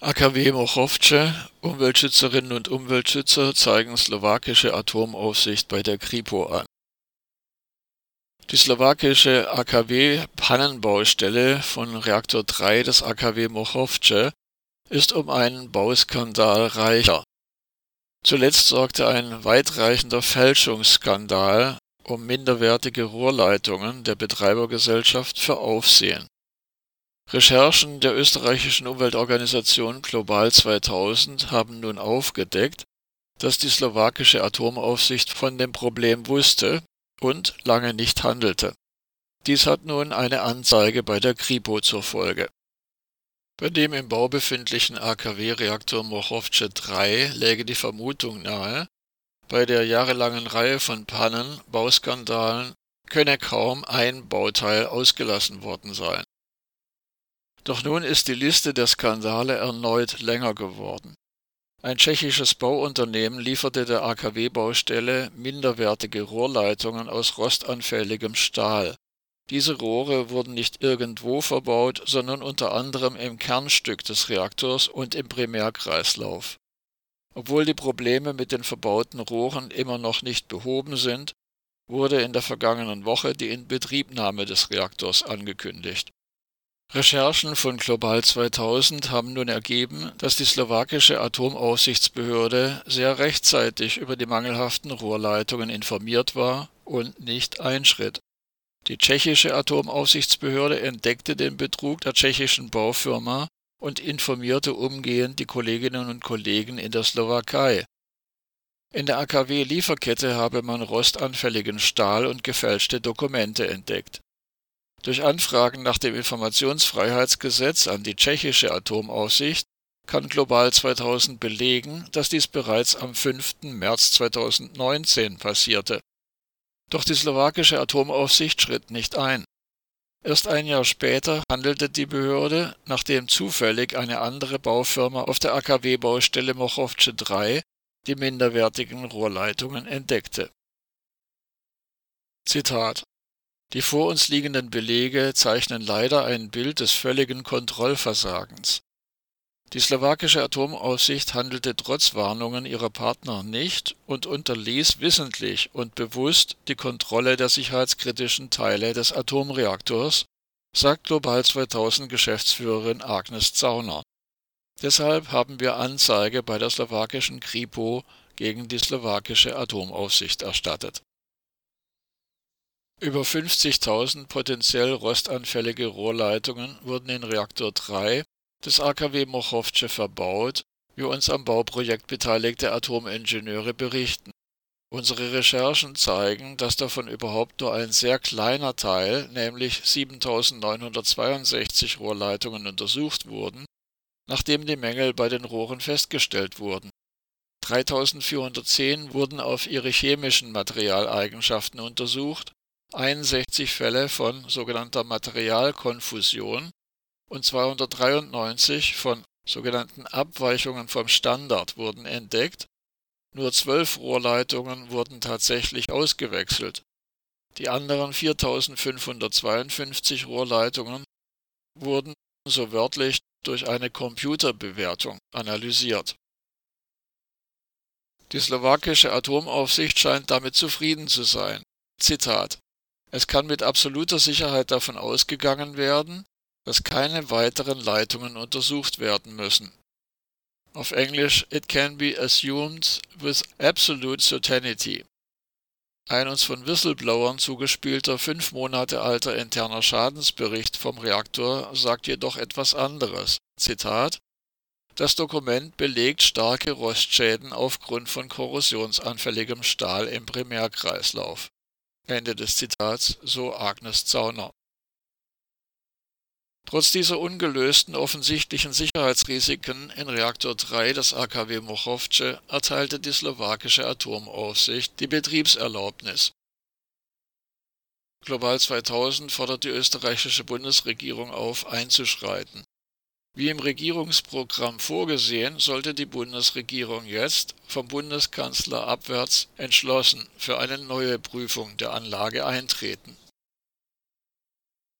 AKW Mochovce, Umweltschützerinnen und Umweltschützer zeigen slowakische Atomaufsicht bei der Kripo an. Die slowakische AKW-Pannenbaustelle von Reaktor 3 des AKW Mochovce ist um einen Bauskandal reicher. Zuletzt sorgte ein weitreichender Fälschungsskandal um minderwertige Rohrleitungen der Betreibergesellschaft für Aufsehen. Recherchen der österreichischen Umweltorganisation Global 2000 haben nun aufgedeckt, dass die slowakische Atomaufsicht von dem Problem wusste und lange nicht handelte. Dies hat nun eine Anzeige bei der Kripo zur Folge. Bei dem im Bau befindlichen AKW-Reaktor Mochovce 3 läge die Vermutung nahe, bei der jahrelangen Reihe von Pannen, Bauskandalen könne kaum ein Bauteil ausgelassen worden sein. Doch nun ist die Liste der Skandale erneut länger geworden. Ein tschechisches Bauunternehmen lieferte der AKW-Baustelle minderwertige Rohrleitungen aus rostanfälligem Stahl. Diese Rohre wurden nicht irgendwo verbaut, sondern unter anderem im Kernstück des Reaktors und im Primärkreislauf. Obwohl die Probleme mit den verbauten Rohren immer noch nicht behoben sind, wurde in der vergangenen Woche die Inbetriebnahme des Reaktors angekündigt. Recherchen von Global 2000 haben nun ergeben, dass die slowakische Atomaufsichtsbehörde sehr rechtzeitig über die mangelhaften Rohrleitungen informiert war und nicht einschritt. Die tschechische Atomaufsichtsbehörde entdeckte den Betrug der tschechischen Baufirma und informierte umgehend die Kolleginnen und Kollegen in der Slowakei. In der AKW-Lieferkette habe man rostanfälligen Stahl und gefälschte Dokumente entdeckt. Durch Anfragen nach dem Informationsfreiheitsgesetz an die tschechische Atomaufsicht kann Global 2000 belegen, dass dies bereits am 5. März 2019 passierte. Doch die slowakische Atomaufsicht schritt nicht ein. Erst ein Jahr später handelte die Behörde, nachdem zufällig eine andere Baufirma auf der AKW-Baustelle Mochovce 3 die minderwertigen Rohrleitungen entdeckte. Zitat die vor uns liegenden Belege zeichnen leider ein Bild des völligen Kontrollversagens. Die slowakische Atomaufsicht handelte trotz Warnungen ihrer Partner nicht und unterließ wissentlich und bewusst die Kontrolle der sicherheitskritischen Teile des Atomreaktors, sagt Global 2000 Geschäftsführerin Agnes Zauner. Deshalb haben wir Anzeige bei der slowakischen Kripo gegen die slowakische Atomaufsicht erstattet über 50.000 potenziell rostanfällige Rohrleitungen wurden in Reaktor 3 des AKW Mochovce verbaut, wie uns am Bauprojekt beteiligte Atomingenieure berichten. Unsere Recherchen zeigen, dass davon überhaupt nur ein sehr kleiner Teil, nämlich 7962 Rohrleitungen untersucht wurden, nachdem die Mängel bei den Rohren festgestellt wurden. 3410 wurden auf ihre chemischen Materialeigenschaften untersucht 61 Fälle von sogenannter Materialkonfusion und 293 von sogenannten Abweichungen vom Standard wurden entdeckt, nur zwölf Rohrleitungen wurden tatsächlich ausgewechselt. Die anderen 4552 Rohrleitungen wurden so wörtlich durch eine Computerbewertung analysiert. Die slowakische Atomaufsicht scheint damit zufrieden zu sein. Zitat es kann mit absoluter Sicherheit davon ausgegangen werden, dass keine weiteren Leitungen untersucht werden müssen. Auf Englisch It can be assumed with absolute certainty. Ein uns von Whistleblowern zugespielter fünf Monate alter interner Schadensbericht vom Reaktor sagt jedoch etwas anderes. Zitat Das Dokument belegt starke Rostschäden aufgrund von korrosionsanfälligem Stahl im Primärkreislauf. Ende des Zitats, so Agnes Zauner. Trotz dieser ungelösten offensichtlichen Sicherheitsrisiken in Reaktor 3 des AKW Mochovce erteilte die slowakische Atomaufsicht die Betriebserlaubnis. Global 2000 fordert die österreichische Bundesregierung auf, einzuschreiten. Wie im Regierungsprogramm vorgesehen, sollte die Bundesregierung jetzt vom Bundeskanzler abwärts entschlossen für eine neue Prüfung der Anlage eintreten